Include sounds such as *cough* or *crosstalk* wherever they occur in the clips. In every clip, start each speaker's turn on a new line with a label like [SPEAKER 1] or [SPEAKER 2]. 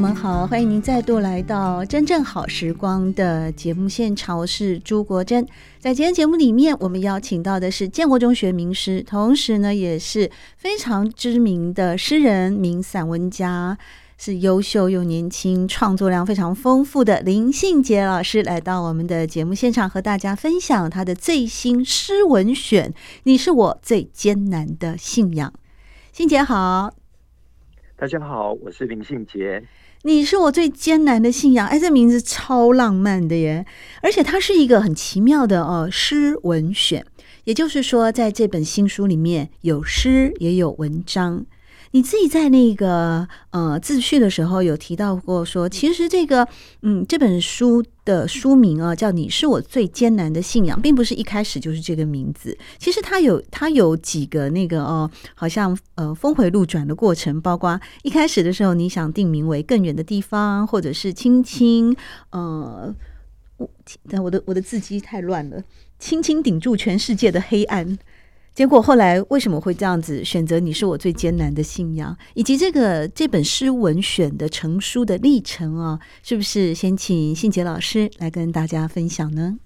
[SPEAKER 1] 们好，欢迎您再度来到《真正好时光》的节目现场，我是朱国珍。在今天节目里面，我们邀请到的是建国中学名师，同时呢也是非常知名的诗人、名散文家，是优秀又年轻、创作量非常丰富的林信杰老师，来到我们的节目现场，和大家分享他的最新诗文选。你是我最艰难的信仰，信杰好。
[SPEAKER 2] 大家好，我是林信杰。
[SPEAKER 1] 你是我最艰难的信仰，哎，这名字超浪漫的耶！而且它是一个很奇妙的哦，诗文选，也就是说，在这本新书里面有诗也有文章。你自己在那个呃自序的时候有提到过说，其实这个嗯这本书的书名啊叫《你是我最艰难的信仰》，并不是一开始就是这个名字。其实它有它有几个那个哦，好像呃峰回路转的过程，包括一开始的时候你想定名为《更远的地方》，或者是轻轻呃，但我的我的字迹太乱了，轻轻顶住全世界的黑暗。结果后来为什么会这样子选择？你是我最艰难的信仰，以及这个这本诗文选的成书的历程啊，是不是先请信杰老师来跟大家分享呢？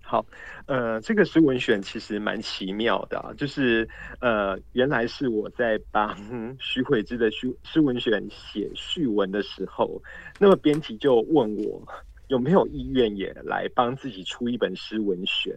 [SPEAKER 2] 好，呃，这个诗文选其实蛮奇妙的啊，就是呃，原来是我在帮许悔之的诗诗文选写序文的时候，那么编辑就问我有没有意愿也来帮自己出一本诗文选。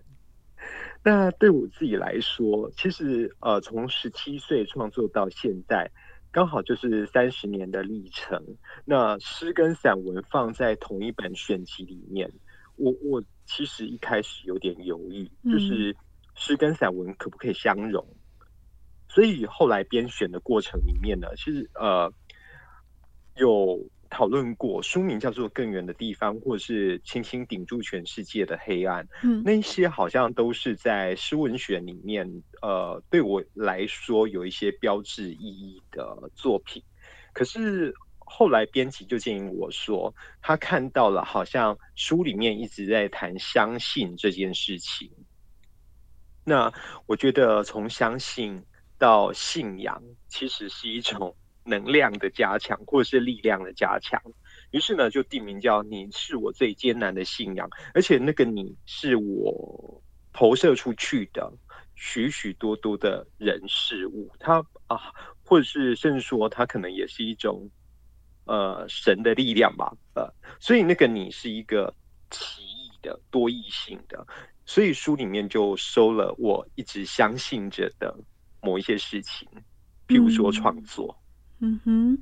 [SPEAKER 2] 那对我自己来说，其实呃，从十七岁创作到现在，刚好就是三十年的历程。那诗跟散文放在同一本选集里面，我我其实一开始有点犹豫，就是诗跟散文可不可以相融？嗯。所以后来编选的过程里面呢，其实呃有。讨论过书名叫做《更远的地方》，或是《轻轻顶住全世界的黑暗》。嗯，那些好像都是在诗文学里面，呃，对我来说有一些标志意义的作品。可是后来编辑就建议我说，他看到了好像书里面一直在谈相信这件事情。那我觉得从相信到信仰，其实是一种。能量的加强，或者是力量的加强，于是呢，就定名叫“你是我最艰难的信仰”，而且那个“你”是我投射出去的许许多多的人事物，它啊，或者是甚至说，它可能也是一种呃神的力量吧，呃，所以那个“你”是一个奇异的、多异性的，所以书里面就收了我一直相信着的某一些事情，譬如说创作。嗯
[SPEAKER 1] 嗯哼，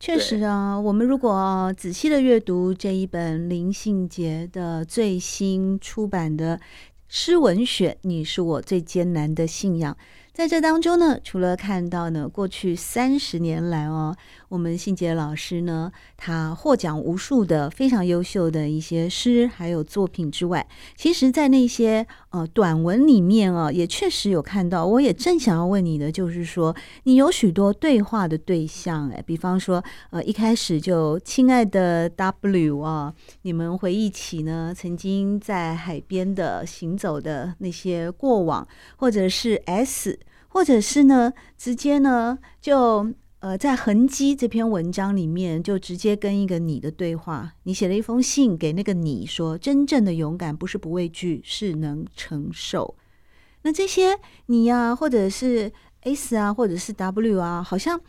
[SPEAKER 1] 确实啊，我们如果仔细的阅读这一本林信杰的最新出版的诗文选，你是我最艰难的信仰。在这当中呢，除了看到呢，过去三十年来哦，我们信杰老师呢，他获奖无数的非常优秀的一些诗还有作品之外，其实，在那些呃短文里面啊，也确实有看到。我也正想要问你的，就是说，你有许多对话的对象，哎，比方说，呃，一开始就亲爱的 W 啊，你们回忆起呢，曾经在海边的行走的那些过往，或者是 S。或者是呢，直接呢，就呃，在痕迹这篇文章里面，就直接跟一个你的对话。你写了一封信给那个你说，真正的勇敢不是不畏惧，是能承受。那这些你呀、或者是 S 啊，或者是 W 啊，好像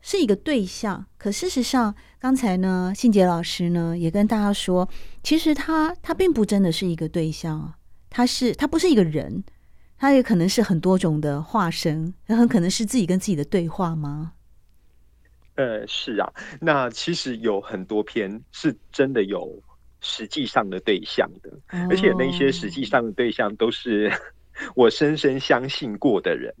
[SPEAKER 1] 是一个对象。可事实上，刚才呢，信杰老师呢也跟大家说，其实他他并不真的是一个对象，他是他不是一个人。他也可能是很多种的化身，也很可能是自己跟自己的对话吗？
[SPEAKER 2] 呃，是啊，那其实有很多篇是真的有实际上的对象的，哦、而且那些实际上的对象都是 *laughs* 我深深相信过的人。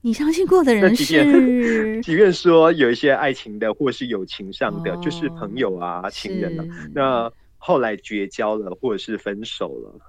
[SPEAKER 1] 你相信过的人是，
[SPEAKER 2] 即便，*laughs* 即便说有一些爱情的，或是友情上的，哦、就是朋友啊、情人啊，那后来绝交了，或者是分手了。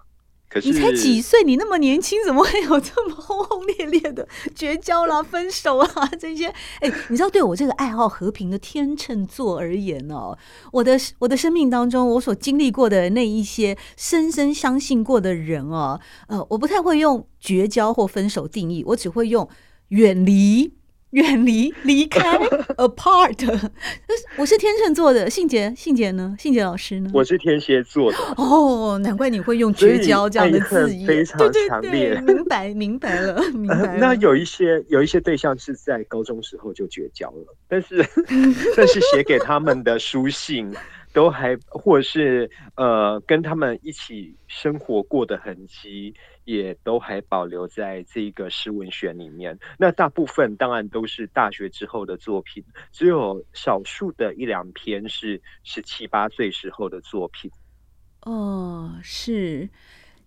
[SPEAKER 2] 可是
[SPEAKER 1] 你才几岁？你那么年轻，怎么会有这么轰轰烈烈的绝交啦、*laughs* 分手啊这些？哎，你知道，对我这个爱好和平的天秤座而言哦，我的我的生命当中，我所经历过的那一些深深相信过的人哦，呃，我不太会用绝交或分手定义，我只会用远离。远离、离开、*laughs* apart。*laughs* 我是天秤座的，信杰，信杰呢？信杰老师呢？
[SPEAKER 2] 我是天蝎座的。
[SPEAKER 1] 哦，难怪你会用绝交这样的字眼，
[SPEAKER 2] 非常强烈。
[SPEAKER 1] 对对对，明白，明白了，明白了。呃，
[SPEAKER 2] 那有一些，有一些对象是在高中时候就绝交了，但是，*laughs* 但是写给他们的书信。都还，或是呃，跟他们一起生活过的痕迹，也都还保留在这个诗文选里面。那大部分当然都是大学之后的作品，只有少数的一两篇是十七八岁时候的作品。
[SPEAKER 1] 哦，是。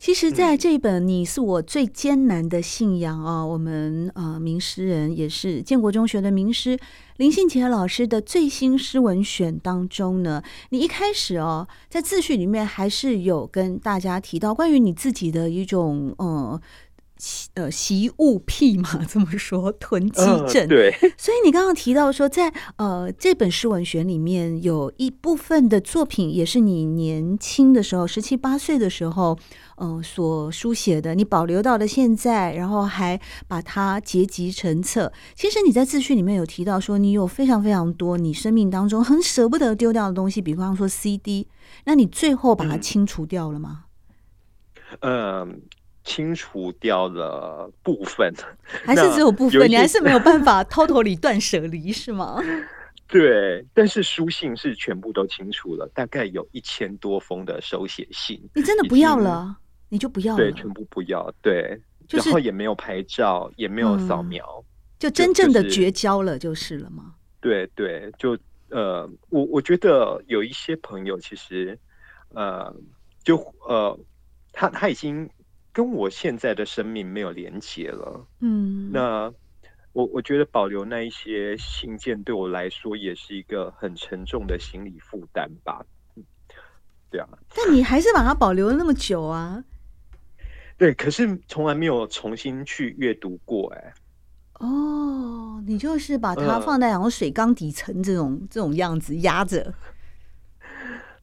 [SPEAKER 1] 其实，在这本《你是我最艰难的信仰》啊，我们呃名诗人也是建国中学的名师林信杰老师的最新诗文选当中呢，你一开始哦，在自序里面还是有跟大家提到关于你自己的一种呃。呃，习物癖嘛，这么说，囤积症。
[SPEAKER 2] 对，*laughs*
[SPEAKER 1] 所以你刚刚提到说在，呃这本诗文选里面，有一部分的作品也是你年轻的时候，十七八岁的时候，嗯、呃，所书写的，你保留到了现在，然后还把它结集成册。其实你在自序里面有提到说，你有非常非常多你生命当中很舍不得丢掉的东西，比方说 CD，那你最后把它清除掉了吗？
[SPEAKER 2] 嗯。Um 清除掉了部分，
[SPEAKER 1] 还是只有部分？你还是没有办法偷偷里断舍离是吗？*laughs*
[SPEAKER 2] 对，但是书信是全部都清除了，大概有一千多封的手写信。
[SPEAKER 1] 你真的不要了？你就不要了？
[SPEAKER 2] 对，全部不要。对，就是、然后也没有拍照，也没有扫描、嗯，
[SPEAKER 1] 就真正的绝交了，就是了吗？
[SPEAKER 2] 对对，就呃，我我觉得有一些朋友其实呃，就呃，他他已经。跟我现在的生命没有连结了，嗯，那我我觉得保留那一些信件对我来说也是一个很沉重的心理负担吧，对啊。
[SPEAKER 1] 但你还是把它保留了那么久啊？*laughs*
[SPEAKER 2] 对，可是从来没有重新去阅读过，哎。
[SPEAKER 1] 哦，你就是把它放在然后水缸底层这种、呃、这种样子压着。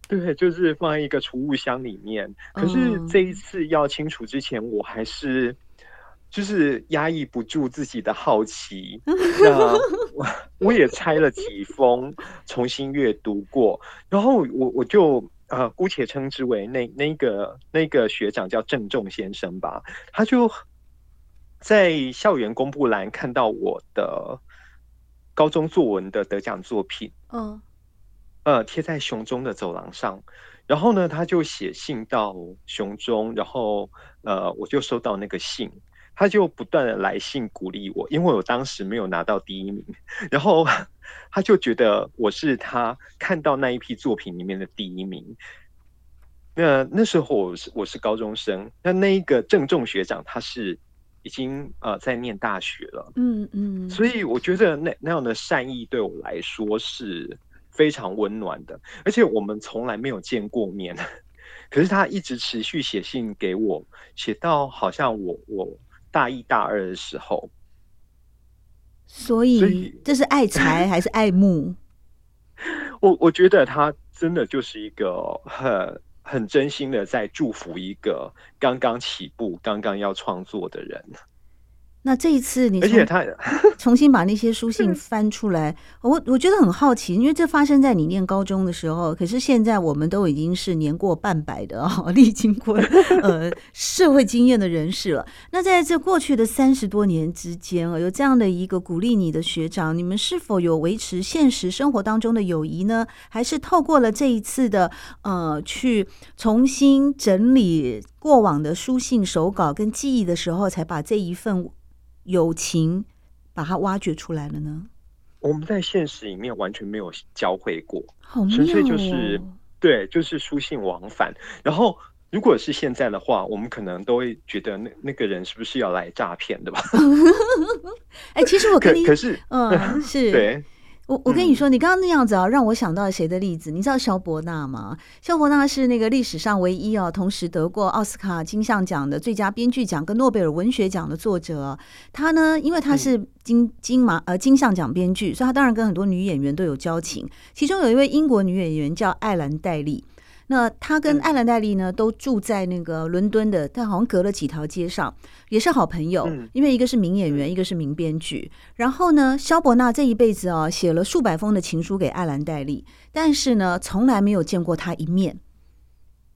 [SPEAKER 1] *laughs*
[SPEAKER 2] 对，就是放在一个储物箱里面。可是这一次要清除之前，我还是就是压抑不住自己的好奇。*laughs* 那我我也拆了几封，重新阅读过。然后我我就呃姑且称之为那那个那个学长叫郑重先生吧。他就在校园公布栏看到我的高中作文的得奖作品。嗯。呃，贴在熊中的走廊上，然后呢，他就写信到熊中，然后呃，我就收到那个信，他就不断的来信鼓励我，因为我当时没有拿到第一名，然后他就觉得我是他看到那一批作品里面的第一名。那那时候我是我是高中生，那那一个郑重学长他是已经呃在念大学了，嗯嗯，所以我觉得那那样的善意对我来说是。非常温暖的，而且我们从来没有见过面，可是他一直持续写信给我，写到好像我我大一大二的时候，
[SPEAKER 1] 所以，所以这是爱财还是爱慕？*laughs*
[SPEAKER 2] 我我觉得他真的就是一个很很真心的在祝福一个刚刚起步、刚刚要创作的人。
[SPEAKER 1] 那这一次你，
[SPEAKER 2] 而且他 *laughs*
[SPEAKER 1] 重新把那些书信翻出来，我我觉得很好奇，因为这发生在你念高中的时候，可是现在我们都已经是年过半百的啊，*laughs* 历经过呃 *laughs* 社会经验的人士了。那在这过去的三十多年之间啊，有这样的一个鼓励你的学长，你们是否有维持现实生活当中的友谊呢？还是透过了这一次的呃去重新整理过往的书信手稿跟记忆的时候，才把这一份？友情把它挖掘出来了呢？
[SPEAKER 2] 我们在现实里面完全没有交汇过，
[SPEAKER 1] 好哦，
[SPEAKER 2] 纯粹就是对，就是书信往返。然后如果是现在的话，我们可能都会觉得那那个人是不是要来诈骗的吧？*laughs*
[SPEAKER 1] 哎、欸，其实我跟你
[SPEAKER 2] 可，可是，
[SPEAKER 1] 嗯，是
[SPEAKER 2] 对。
[SPEAKER 1] 我我跟你说，你刚刚那样子啊，让我想到谁的例子？你知道萧伯纳吗？萧伯纳是那个历史上唯一啊，同时得过奥斯卡金像奖的最佳编剧奖跟诺贝尔文学奖的作者。他呢，因为他是金金马呃金像奖编剧，所以他当然跟很多女演员都有交情。其中有一位英国女演员叫艾兰黛莉。那他跟艾兰黛丽呢，都住在那个伦敦的，但好像隔了几条街上，也是好朋友。因为一个是名演员，一个是名编剧。然后呢，萧伯纳这一辈子啊，写了数百封的情书给艾兰黛丽，但是呢，从来没有见过他一面。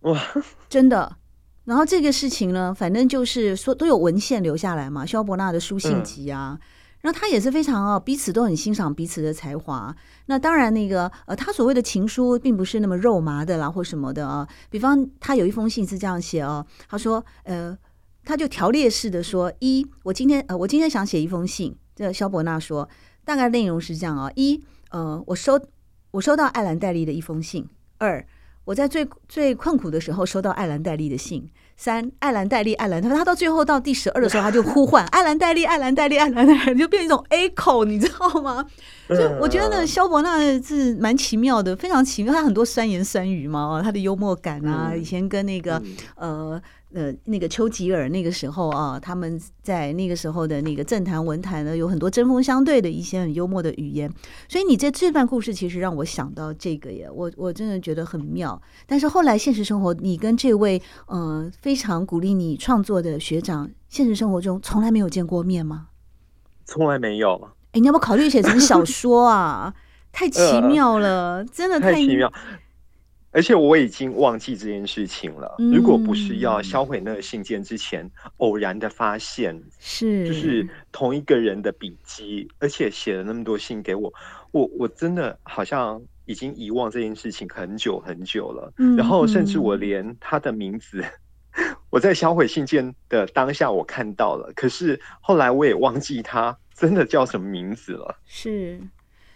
[SPEAKER 1] 哇，真的。然后这个事情呢，反正就是说都有文献留下来嘛，萧伯纳的书信集啊。然后他也是非常哦，彼此都很欣赏彼此的才华。那当然，那个呃，他所谓的情书并不是那么肉麻的啦，或什么的啊。比方，他有一封信是这样写哦，他说，呃，他就条列式的说：一，我今天呃，我今天想写一封信。这萧伯纳说，大概内容是这样啊：一，呃，我收我收到艾兰黛丽的一封信；二，我在最最困苦的时候收到艾兰黛丽的信。三，艾兰黛丽，艾兰，他他到最后到第十二的时候，他就呼唤艾兰黛丽，艾兰黛丽，艾兰黛莉，就变成一种 echo，你知道吗？就我觉得呢，萧伯纳是蛮奇妙的，非常奇妙。他很多酸言酸语嘛，他的幽默感啊，以前跟那个呃。呃，那个丘吉尔那个时候啊，他们在那个时候的那个政坛文坛呢，有很多针锋相对的一些很幽默的语言。所以你这这段故事其实让我想到这个耶，我我真的觉得很妙。但是后来现实生活，你跟这位呃非常鼓励你创作的学长，现实生活中从来没有见过面吗？
[SPEAKER 2] 从来没有。
[SPEAKER 1] 哎，你要不要考虑写成小说啊？*laughs* 太奇妙了，呃、真的太，太奇妙。
[SPEAKER 2] 而且我已经忘记这件事情了。如果不是要销毁那个信件之前，偶然的发现是就是同一个人的笔迹，而且写了那么多信给我，我我真的好像已经遗忘这件事情很久很久了。然后甚至我连他的名字，我在销毁信件的当下我看到了，可是后来我也忘记他真的叫什么名字了。
[SPEAKER 1] 是。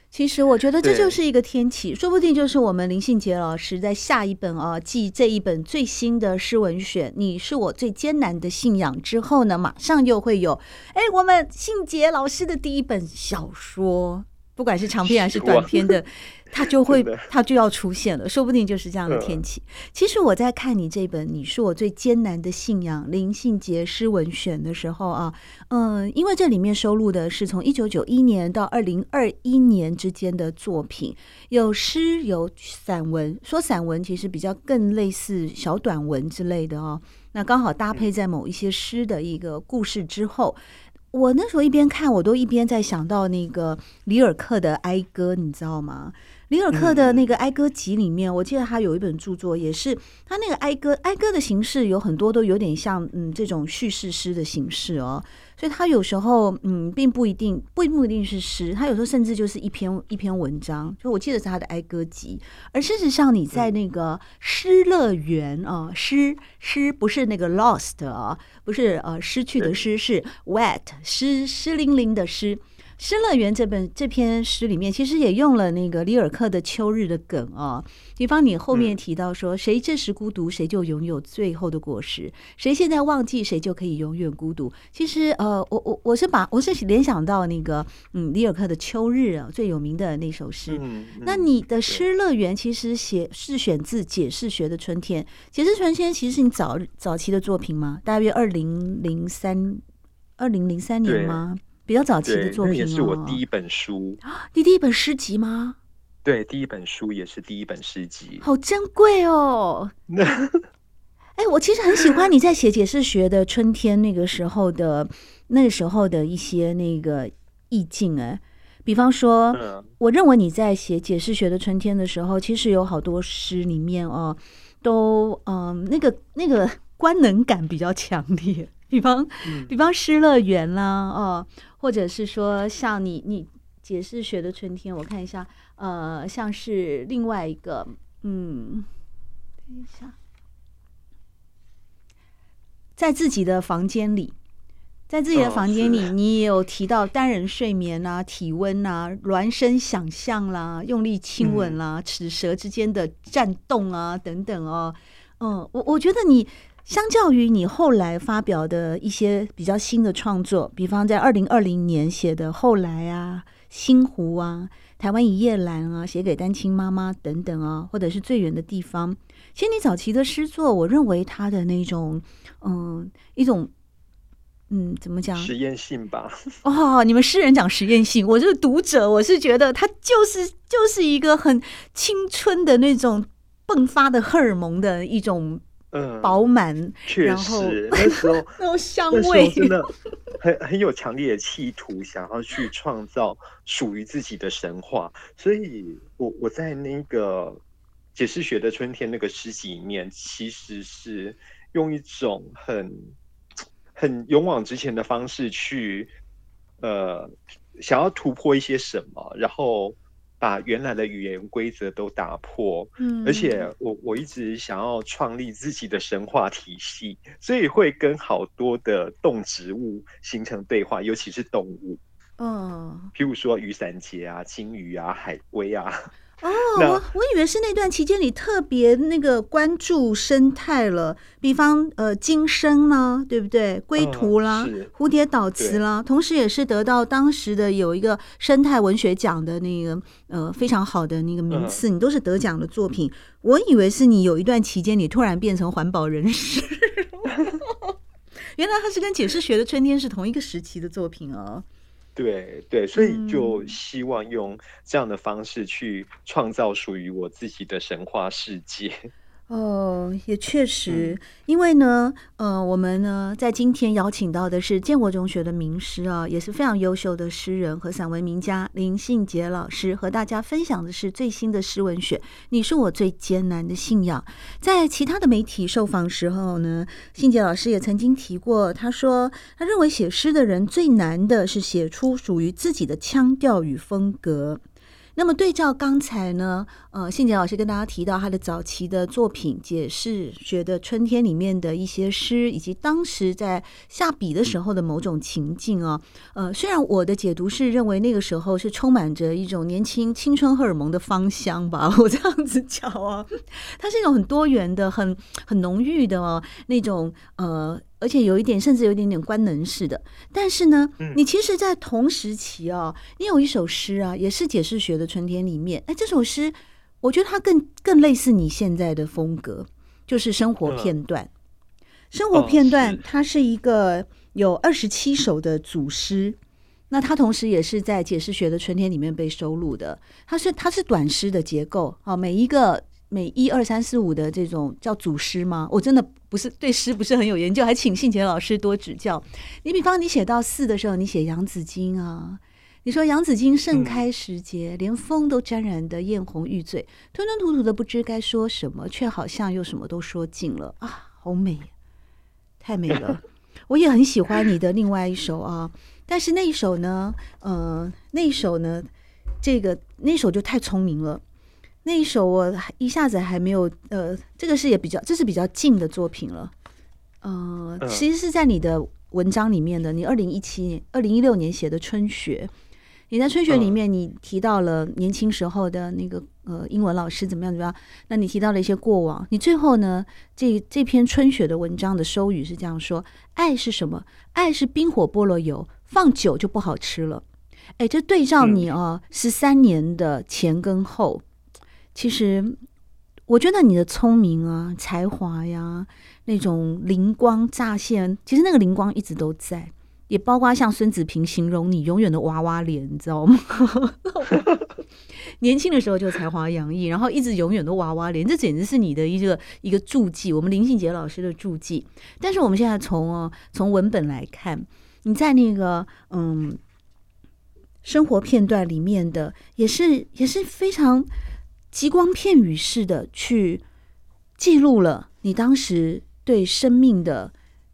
[SPEAKER 1] 其实我觉得这就是一个天启，说不定就是我们林信杰老师在下一本啊，继这一本最新的诗文选《你是我最艰难的信仰》之后呢，马上又会有哎，我们信杰老师的第一本小说，不管是长篇还是短篇的。*laughs* 它就会，它就要出现了，说不定就是这样的天气。其实我在看你这本《你是我最艰难的信仰》林信杰诗文选的时候啊，嗯，因为这里面收录的是从一九九一年到二零二一年之间的作品，有诗有散文。说散文其实比较更类似小短文之类的哦。那刚好搭配在某一些诗的一个故事之后。我那时候一边看，我都一边在想到那个里尔克的哀歌，你知道吗？里尔克的那个哀歌集里面，我记得他有一本著作，也是他那个哀歌，哀歌的形式有很多都有点像嗯这种叙事诗的形式哦。所以他有时候嗯，并不一定不不一定是诗，他有时候甚至就是一篇一篇文章。就我记得是他的哀歌集，而事实上你在那个诗乐园啊，诗诗不是那个 lost 啊，不是呃失去的失，是 wet 湿湿淋淋的湿。诗乐园这本这篇诗里面，其实也用了那个里尔克的秋日的梗啊、哦。比方你后面提到说，谁这时孤独，谁就拥有最后的果实；谁现在忘记，谁就可以永远孤独。其实，呃，我我我是把我是联想到那个嗯里尔克的秋日啊，最有名的那首诗。那你的诗乐园其实写是选自解释学的春天，解释春天其实是你早早期的作品吗？大约二零零三二零零三年吗？比较早期的作品，
[SPEAKER 2] 也是我第一本书。*gasps*
[SPEAKER 1] 你第一本诗集吗？
[SPEAKER 2] 对，第一本书也是第一本诗集，
[SPEAKER 1] 好珍贵哦。哎、欸，我其实很喜欢你在写解释学的春天那个时候的那个时候的一些那个意境。哎，比方说，嗯、我认为你在写解释学的春天的时候，其实有好多诗里面哦，都嗯，那个那个官能感比较强烈。比方，比方失乐园啦，哦，或者是说像你你解释学的春天，我看一下，呃，像是另外一个，嗯，等一下，在自己的房间里，在自己的房间里，你也有提到单人睡眠啊、体温啊、孪生想象啦、用力亲吻啦、齿舌之间的颤动啊等等哦。嗯，我我觉得你相较于你后来发表的一些比较新的创作，比方在二零二零年写的《后来》啊，《星湖》啊，《台湾一夜兰》啊，写给单亲妈妈等等啊，或者是最远的地方。其实你早期的诗作，我认为他的那种，嗯，一种。嗯，怎么讲？
[SPEAKER 2] 实验性吧。
[SPEAKER 1] 哦，你们诗人讲实验性，我这个读者，我是觉得他就是就是一个很青春的那种迸发的荷尔蒙的一种嗯饱满，
[SPEAKER 2] 嗯、确实那时候 *laughs*
[SPEAKER 1] 那种香味
[SPEAKER 2] 真的很很有强烈的企图，想要去创造属于自己的神话。所以我我在那个解释学的春天那个诗集里面，其实是用一种很。很勇往直前的方式去，呃，想要突破一些什么，然后把原来的语言规则都打破。嗯，而且我我一直想要创立自己的神话体系，所以会跟好多的动植物形成对话，尤其是动物。嗯，譬如说雨伞节啊、鲸鱼啊、海龟啊。
[SPEAKER 1] 哦，我我以为是那段期间你特别那个关注生态了，比方呃金生呢，对不对？龟图啦，嗯、蝴蝶岛词啦，同时也是得到当时的有一个生态文学奖的那个呃非常好的那个名次，嗯、你都是得奖的作品。我以为是你有一段期间你突然变成环保人士，*laughs* *laughs* 原来他是跟解释学的春天是同一个时期的作品哦。
[SPEAKER 2] 对对，所以就希望用这样的方式去创造属于我自己的神话世界。
[SPEAKER 1] 哦，也确实，嗯、因为呢，呃，我们呢在今天邀请到的是建国中学的名师啊，也是非常优秀的诗人和散文名家林信杰老师，和大家分享的是最新的诗文选。你是我最艰难的信仰。在其他的媒体受访时候呢，信杰老师也曾经提过，他说他认为写诗的人最难的是写出属于自己的腔调与风格。那么对照刚才呢，呃，信杰老师跟大家提到他的早期的作品《解释学的春天》里面的一些诗，以及当时在下笔的时候的某种情境啊，呃，虽然我的解读是认为那个时候是充满着一种年轻青春荷尔蒙的芳香吧，我这样子讲啊，它是一种很多元的、很很浓郁的、哦、那种呃。而且有一点，甚至有一点点官能式的。但是呢，你其实，在同时期哦，你有一首诗啊，也是解释学的春天里面。哎，这首诗，我觉得它更更类似你现在的风格，就是生活片段。生活片段，它是一个有二十七首的组诗。那它同时也是在解释学的春天里面被收录的。它是它是短诗的结构啊，每一个。每一二三四五的这种叫组诗吗？我真的不是对诗不是很有研究，还请信杰老师多指教。你比方你写到四的时候，你写杨子荆啊，你说杨紫金盛开时节，嗯、连风都沾染得艳红欲醉，吞吞吐吐的不知该说什么，却好像又什么都说尽了。啊，好美，太美了。*laughs* 我也很喜欢你的另外一首啊，但是那一首呢，呃，那一首呢，这个那一首就太聪明了。那一首我一下子还没有，呃，这个是也比较，这是比较近的作品了，呃，其实是在你的文章里面的，你二零一七年、二零一六年写的《春学》，你在《春雪》里面你提到了年轻时候的那个呃英文老师怎么样怎么样，那你提到了一些过往，你最后呢，这这篇《春雪》的文章的收语是这样说：爱是什么？爱是冰火菠萝油，放久就不好吃了。哎，这对照你哦，十三年的前跟后。其实，我觉得你的聪明啊、才华呀，那种灵光乍现，其实那个灵光一直都在，也包括像孙子平形容你永远的娃娃脸，你知道吗？*laughs* 年轻的时候就才华洋溢，然后一直永远都娃娃脸，这简直是你的一个一个注记，我们林信杰老师的注记。但是我们现在从哦从文本来看，你在那个嗯生活片段里面的，也是也是非常。极光片语式的去记录了你当时对生命的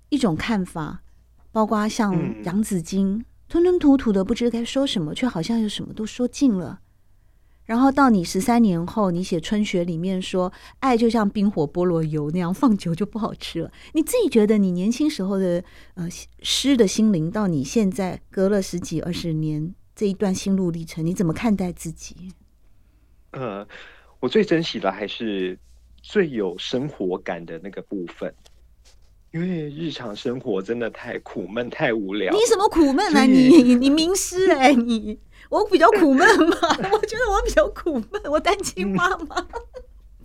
[SPEAKER 1] 一种看法，包括像洋紫荆，吞吞吐吐的不知该说什么，却好像又什么都说尽了。然后到你十三年后，你写《春雪》里面说，爱就像冰火菠萝油那样，放久就不好吃了。你自己觉得，你年轻时候的呃诗的心灵，到你现在隔了十几二十年这一段心路历程，你怎么看待自己？
[SPEAKER 2] 呃，我最珍惜的还是最有生活感的那个部分。因为日常生活真的太苦闷、太无聊。
[SPEAKER 1] 你什么苦闷啊？你你名师哎、欸，你我比较苦闷嘛？我觉得我比较苦闷，我单亲妈妈。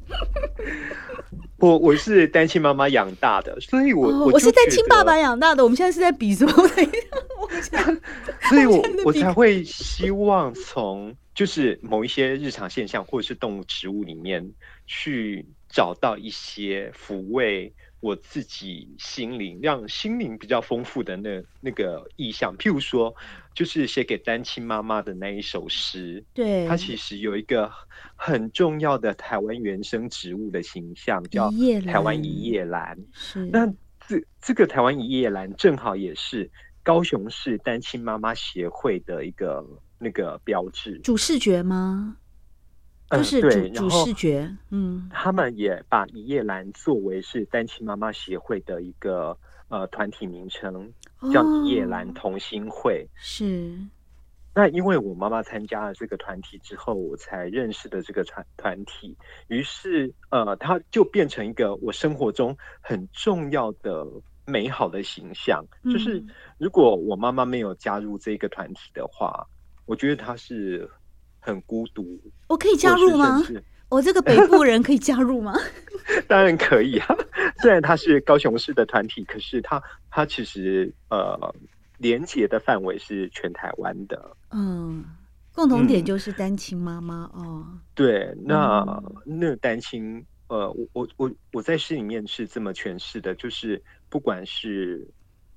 [SPEAKER 1] *laughs*
[SPEAKER 2] 我我是单亲妈妈养大的，所以我、哦、我，
[SPEAKER 1] 我是单亲爸爸养大的。我们现在是在比什么？*laughs* *laughs*
[SPEAKER 2] 所以我我才会希望从就是某一些日常现象或者是动物、植物里面去找到一些抚慰。我自己心灵让心灵比较丰富的那那个意象，譬如说，就是写给单亲妈妈的那一首诗，
[SPEAKER 1] 对，
[SPEAKER 2] 它其实有一个很重要的台湾原生植物的形象，叫台湾一叶兰。是，那这这个台湾一叶兰正好也是高雄市单亲妈妈协会的一个那个标志，
[SPEAKER 1] 主视觉吗？就是主、嗯、主视觉，嗯，
[SPEAKER 2] 他们也把一叶兰作为是单亲妈妈协会的一个呃团体名称，叫一叶兰同心会。
[SPEAKER 1] 是，
[SPEAKER 2] 那因为我妈妈参加了这个团体之后，我才认识的这个团团体，于是呃，它就变成一个我生活中很重要的美好的形象。嗯、就是如果我妈妈没有加入这个团体的话，我觉得她是。很孤独，
[SPEAKER 1] 我可以加入吗？我这个北部人可以加入吗？*laughs*
[SPEAKER 2] 当然可以啊！*laughs* 虽然它是高雄市的团体，可是它它其实呃，连接的范围是全台湾的。
[SPEAKER 1] 嗯，共同点就是单亲妈妈、嗯、哦。
[SPEAKER 2] 对，那、嗯、那单亲呃，我我我我在诗里面是这么诠释的，就是不管是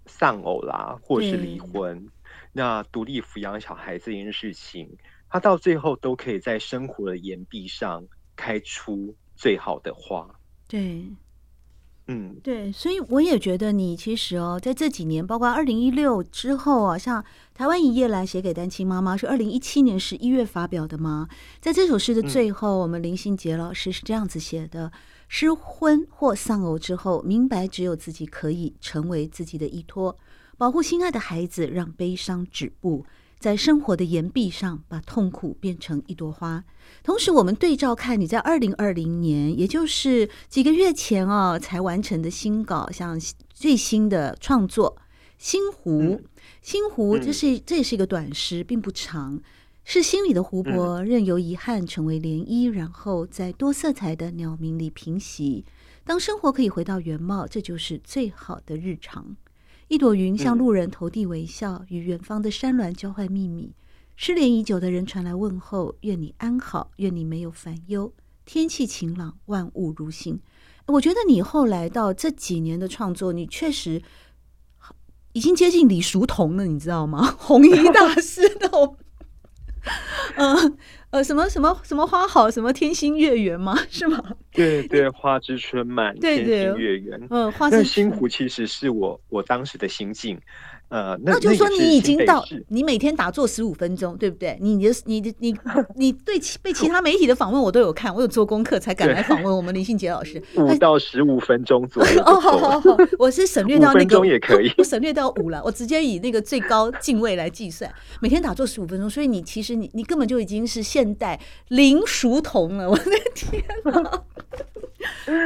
[SPEAKER 2] 丧偶啦，或是离婚，那独立抚养小孩这件事情。他到最后都可以在生活的岩壁上开出最好的花。
[SPEAKER 1] 对，
[SPEAKER 2] 嗯，
[SPEAKER 1] 对，所以我也觉得你其实哦，在这几年，包括二零一六之后啊，像台湾一夜兰写给单亲妈妈是二零一七年十一月发表的吗？在这首诗的最后，我们林信杰老师是这样子写的：失婚或丧偶之后，明白只有自己可以成为自己的依托，保护心爱的孩子，让悲伤止步。在生活的岩壁上，把痛苦变成一朵花。同时，我们对照看你在二零二零年，也就是几个月前哦，才完成的新稿，像最新的创作《星湖》。嗯、心湖，这是这也是一个短诗，并不长，是心里的湖泊，任由遗憾成为涟漪，然后在多色彩的鸟鸣里平息。当生活可以回到原貌，这就是最好的日常。一朵云向路人投递微笑，与远方的山峦交换秘密。失联已久的人传来问候：愿你安好，愿你没有烦忧。天气晴朗，万物如新。我觉得你后来到这几年的创作，你确实已经接近李叔同了，你知道吗？*laughs* 红衣大师的。嗯 *laughs* 呃，什么什么什么花好，什么天心月圆吗？*laughs* 是吗？
[SPEAKER 2] 对对，花之春满，天心月圆。嗯，花之但辛苦其实是我我当时的心境。呃，那，那就是说你已经到，
[SPEAKER 1] 你每天打坐十五分钟，对不对？你的你的你 *laughs* 你对其被其他媒体的访问我都有看，我有做功课才敢来访问我们林信杰老师。*laughs*
[SPEAKER 2] 五到十五分钟左右。*laughs*
[SPEAKER 1] 哦，好好好，我是省略到那个，
[SPEAKER 2] 五分钟也可以，
[SPEAKER 1] 我省略到五了，我直接以那个最高敬畏来计算。每天打坐十五分钟，所以你其实你你根本就已经是现代林熟童了，我的天哪！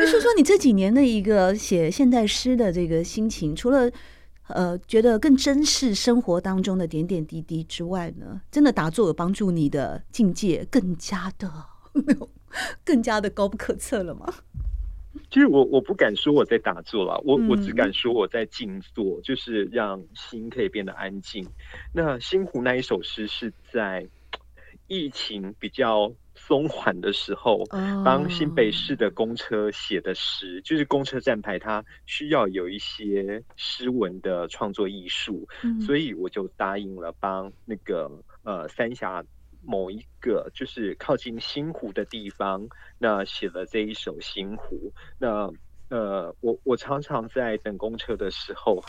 [SPEAKER 1] 就说说你这几年的一个写现代诗的这个心情，除了。呃，觉得更珍视生活当中的点点滴滴之外呢，真的打坐有帮助你的境界更加的 *laughs* 更加的高不可测了吗？
[SPEAKER 2] 其实我我不敢说我在打坐了，我我只敢说我在静坐，嗯、就是让心可以变得安静。那心湖那一首诗是在疫情比较。松缓的时候，帮新北市的公车写的诗，oh. 就是公车站牌，它需要有一些诗文的创作艺术，嗯、所以我就答应了帮那个呃三峡某一个就是靠近新湖的地方，那写了这一首新湖。那呃，我我常常在等公车的时候。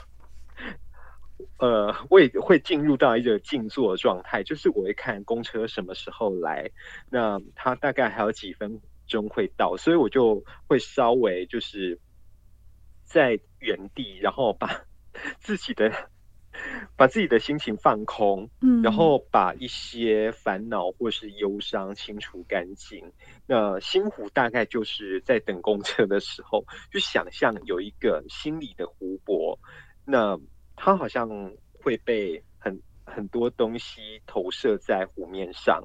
[SPEAKER 2] 呃，我也会进入到一个静坐状态，就是我会看公车什么时候来，那它大概还有几分钟会到，所以我就会稍微就是在原地，然后把 *laughs* 自己的把自己的心情放空，
[SPEAKER 1] 嗯，
[SPEAKER 2] 然后把一些烦恼或是忧伤清除干净。那心湖大概就是在等公车的时候，就想象有一个心里的湖泊，那它好像会被很很多东西投射在湖面上。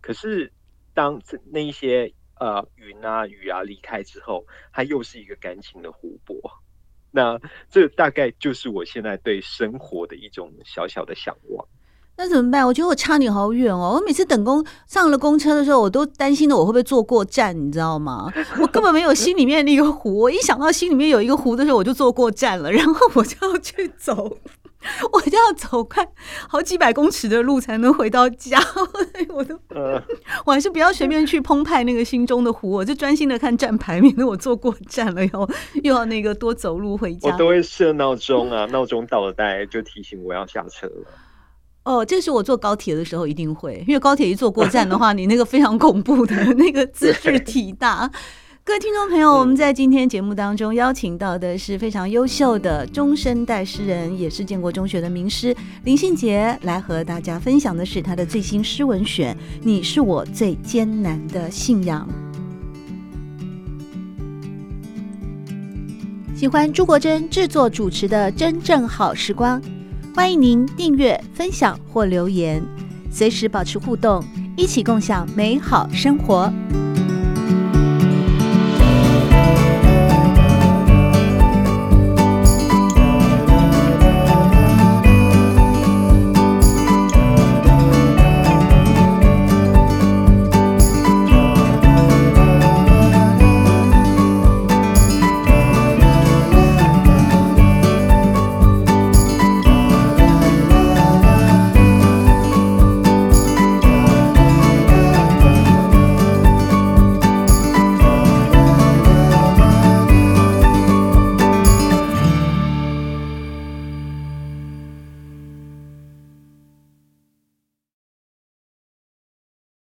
[SPEAKER 2] 可是当那一些呃云啊雨啊离开之后，它又是一个干净的湖泊。*laughs* 那这大概就是我现在对生活的一种小小的向往。
[SPEAKER 1] 那怎么办？我觉得我差你好远哦！我每次等公上了公车的时候，我都担心的我会不会坐过站，你知道吗？*laughs* 我根本没有心里面那个湖，我一想到心里面有一个湖的时候，我就坐过站了，然后我就要去走。*laughs* 我就要走快好几百公尺的路才能回到家，我都，我还是不要随便去澎湃那个心中的湖，我就专心的看站牌，免得我坐过站了以后又要那个多走路回家。
[SPEAKER 2] 我都会设闹钟啊，闹钟到了大概就提醒我要下车了。
[SPEAKER 1] 哦，这是我坐高铁的时候一定会，因为高铁一坐过站的话，*laughs* 你那个非常恐怖的那个姿势体大。各位听众朋友，我们在今天节目当中邀请到的是非常优秀的中生代诗人，也是建国中学的名师林信杰，来和大家分享的是他的最新诗文选《你是我最艰难的信仰》。喜欢朱国珍制作主持的《真正好时光》，欢迎您订阅、分享或留言，随时保持互动，一起共享美好生活。